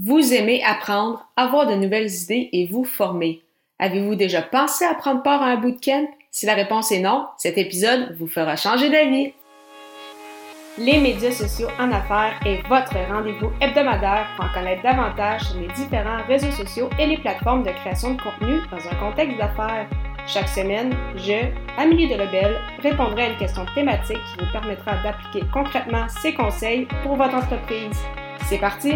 Vous aimez apprendre, avoir de nouvelles idées et vous former. Avez-vous déjà pensé à prendre part à un bootcamp? Si la réponse est non, cet épisode vous fera changer d'avis. Les médias sociaux en affaires est votre rendez-vous hebdomadaire pour en connaître davantage sur les différents réseaux sociaux et les plateformes de création de contenu dans un contexte d'affaires. Chaque semaine, je, Amélie Delebel, répondrai à une question thématique qui vous permettra d'appliquer concrètement ces conseils pour votre entreprise. C'est parti!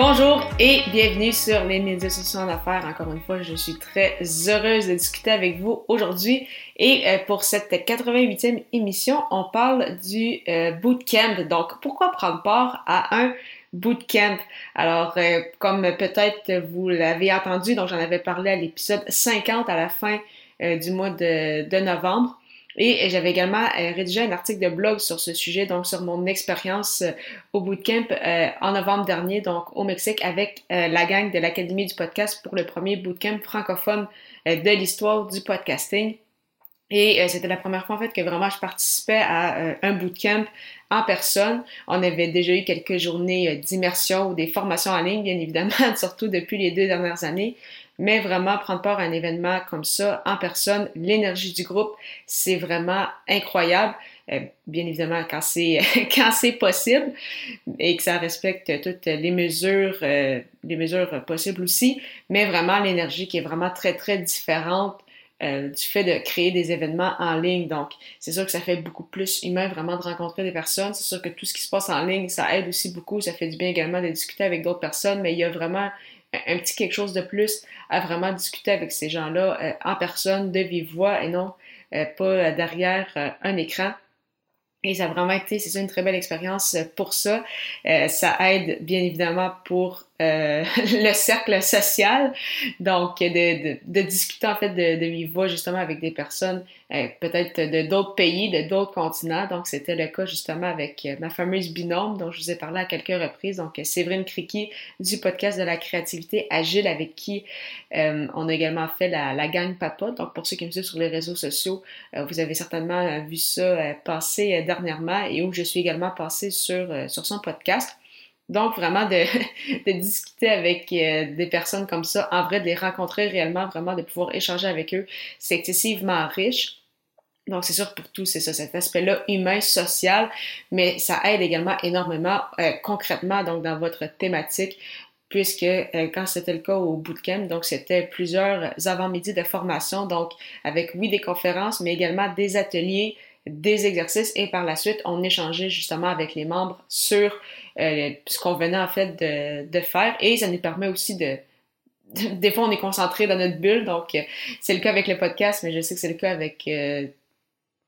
Bonjour et bienvenue sur les médias sociaux en affaires. Encore une fois, je suis très heureuse de discuter avec vous aujourd'hui. Et euh, pour cette 88e émission, on parle du euh, bootcamp. Donc, pourquoi prendre part à un bootcamp? Alors, euh, comme peut-être vous l'avez entendu, donc j'en avais parlé à l'épisode 50 à la fin du mois de novembre. Et j'avais également euh, rédigé un article de blog sur ce sujet, donc sur mon expérience euh, au bootcamp euh, en novembre dernier, donc au Mexique, avec la gang de l'Académie du podcast pour le premier bootcamp francophone de l'histoire du podcasting. Et c'était la première fois en fait que vraiment je participais à un bootcamp en personne. On avait déjà eu quelques journées d'immersion ou des formations en ligne, bien évidemment, surtout depuis les deux dernières années mais vraiment prendre part à un événement comme ça en personne, l'énergie du groupe, c'est vraiment incroyable. Euh, bien évidemment, quand c'est quand c'est possible et que ça respecte toutes les mesures, euh, les mesures possibles aussi, mais vraiment l'énergie qui est vraiment très très différente euh, du fait de créer des événements en ligne. Donc, c'est sûr que ça fait beaucoup plus humain vraiment de rencontrer des personnes. C'est sûr que tout ce qui se passe en ligne, ça aide aussi beaucoup. Ça fait du bien également de discuter avec d'autres personnes, mais il y a vraiment un petit quelque chose de plus à vraiment discuter avec ces gens-là euh, en personne, de vive voix et non euh, pas derrière euh, un écran. Et ça a vraiment été, c'est ça, une très belle expérience pour ça. ça aide bien évidemment pour euh, le cercle social, donc de, de, de, discuter en fait de, de vive voix justement avec des personnes euh, peut-être de d'autres pays, de d'autres continents. Donc c'était le cas justement avec euh, ma fameuse binôme dont je vous ai parlé à quelques reprises. Donc Séverine Criqui du podcast de la créativité agile avec qui on a également fait la, la gang Papa. Donc pour ceux qui me suivent sur les réseaux sociaux, vous avez certainement vu ça passer dernièrement et où je suis également passée sur, sur son podcast. Donc, vraiment, de, discuter avec euh, des personnes comme ça, en vrai, de les rencontrer réellement, vraiment, de pouvoir échanger avec eux, c'est excessivement riche. Donc, c'est sûr pour tout, c'est ça, cet aspect-là humain, social, mais ça aide également énormément euh, concrètement, donc, dans votre thématique, puisque euh, quand c'était le cas au bootcamp, donc c'était plusieurs avant-midi de formation, donc avec, oui, des conférences, mais également des ateliers, des exercices et par la suite, on échangeait justement avec les membres sur euh, ce qu'on venait en fait de, faire. Et ça nous permet aussi de, des fois on est concentré dans notre bulle. Donc euh, c'est le cas avec le podcast mais je sais que c'est le cas avec euh,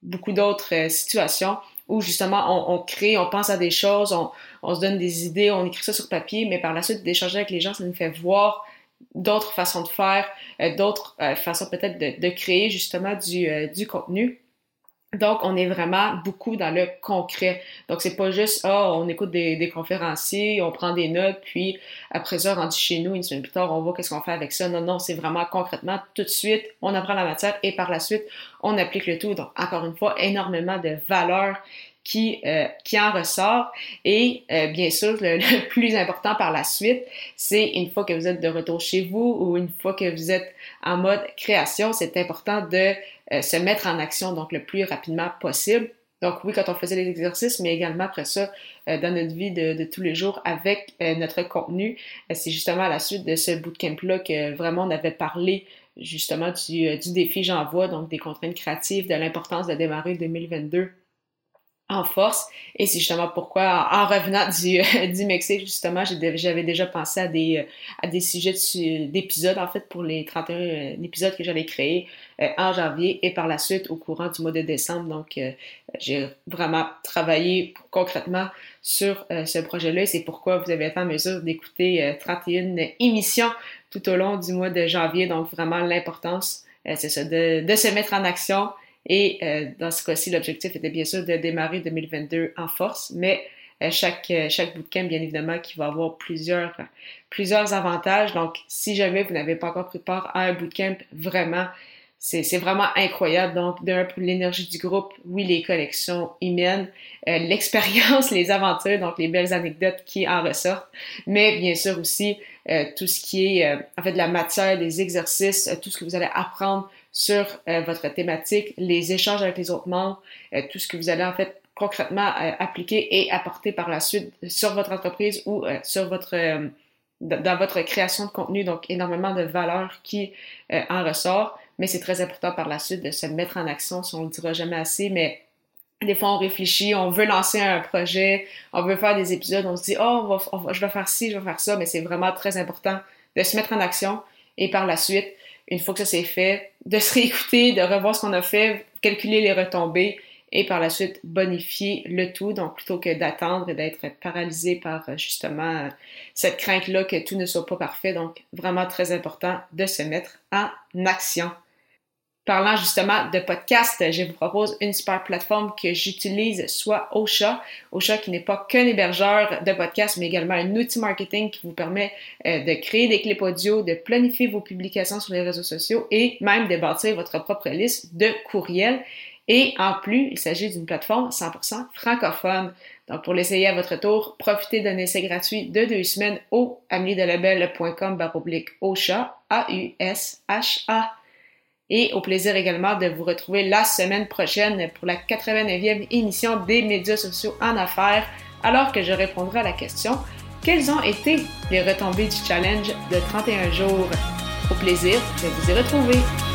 beaucoup d'autres situations où justement on, crée, on pense à des choses, on, se donne des idées, on écrit ça sur papier mais par la suite d'échanger avec les gens ça nous fait voir d'autres façons de faire, d'autres façons peut-être de, créer justement du contenu donc, on est vraiment beaucoup dans le concret. Donc, c'est pas juste, ah, on écoute des, conférenciers, on prend des notes, puis après ça, rendu chez nous, une semaine plus tard, on voit qu'est-ce qu'on fait avec ça. Non, non, c'est vraiment concrètement, tout de suite, on apprend la matière et par la suite, on applique le tout. Donc, encore une fois, énormément de valeur qui, euh, qui en ressort. Et euh, bien sûr, le, plus important par la suite, c'est une fois que vous êtes de retour chez vous ou une fois que vous êtes en mode création, c'est important de euh, se mettre en action donc le plus rapidement possible. Donc oui, quand on faisait les exercices, mais également après ça, euh, dans notre vie de, tous les jours avec euh, notre contenu. c'est justement à la suite de ce bootcamp-là que vraiment on avait parlé justement du, du défi J'envoie, donc des contraintes créatives, de l'importance de démarrer 2022 en force. Et c'est justement pourquoi, en, revenant du, du Mexique, justement, j'avais déjà pensé à des, à des sujets d'épisodes, en fait, pour les 31 euh, épisodes que j'allais créer euh, en janvier et par la suite au courant du mois de décembre. Donc, euh, j'ai vraiment travaillé concrètement sur ce projet-là et c'est pourquoi vous avez été en mesure d'écouter 31 émissions tout au long du mois de janvier. Donc, vraiment l'importance, c'est ça, de, de se mettre en action, et euh, dans ce cas-ci, l'objectif était bien sûr de démarrer 2022 en force, mais euh, chaque, euh, chaque bootcamp, bien évidemment, qui va avoir plusieurs, plusieurs avantages. Donc, si jamais vous n'avez pas encore pris part à un bootcamp, vraiment, c'est vraiment incroyable. Donc, d'un, pour l'énergie du groupe, oui, les connexions humaines, euh, l'expérience, les aventures, donc les belles anecdotes qui en ressortent, mais bien sûr aussi euh, tout ce qui est, euh, en fait, de la matière, des exercices, tout ce que vous allez apprendre sur votre thématique, les échanges avec les autres membres, tout ce que vous allez en fait concrètement appliquer et apporter par la suite sur votre entreprise ou sur votre dans votre création de contenu, donc énormément de valeur qui en ressort mais c'est très important par la suite de se mettre en action, si on le dira jamais assez, mais des fois, on réfléchit, on veut lancer un projet, on veut faire des épisodes, on se dit, oh, je vais faire ci, je vais faire ça, mais c'est vraiment très important de se mettre en action. Et par la suite, une fois que ça c'est fait, de se réécouter, de revoir ce qu'on a fait, calculer les retombées et par la suite bonifier le tout. Donc, plutôt que d'attendre et d'être paralysé par justement cette crainte-là que tout ne soit pas parfait. Donc, vraiment très important de se mettre en action. Parlant justement de podcast, je vous propose une super plateforme que j'utilise, soit Ocha. Ocha qui n'est pas qu'un hébergeur de podcast, mais également un outil marketing qui vous permet euh, de créer des clips audio, de planifier vos publications sur les réseaux sociaux et même de bâtir votre propre liste de courriels. Et en plus, il s'agit d'une plateforme 100% francophone. Donc, pour l'essayer à votre tour, profitez d'un essai gratuit de deux semaines au ameliedelabel.com baroblique Ocha, A-U-S-H-A et au plaisir également de vous retrouver la semaine prochaine pour la 89e émission des médias sociaux en affaires, alors que je répondrai à la question quelles ont été les retombées du challenge de 31 jours? Au plaisir de vous y retrouver.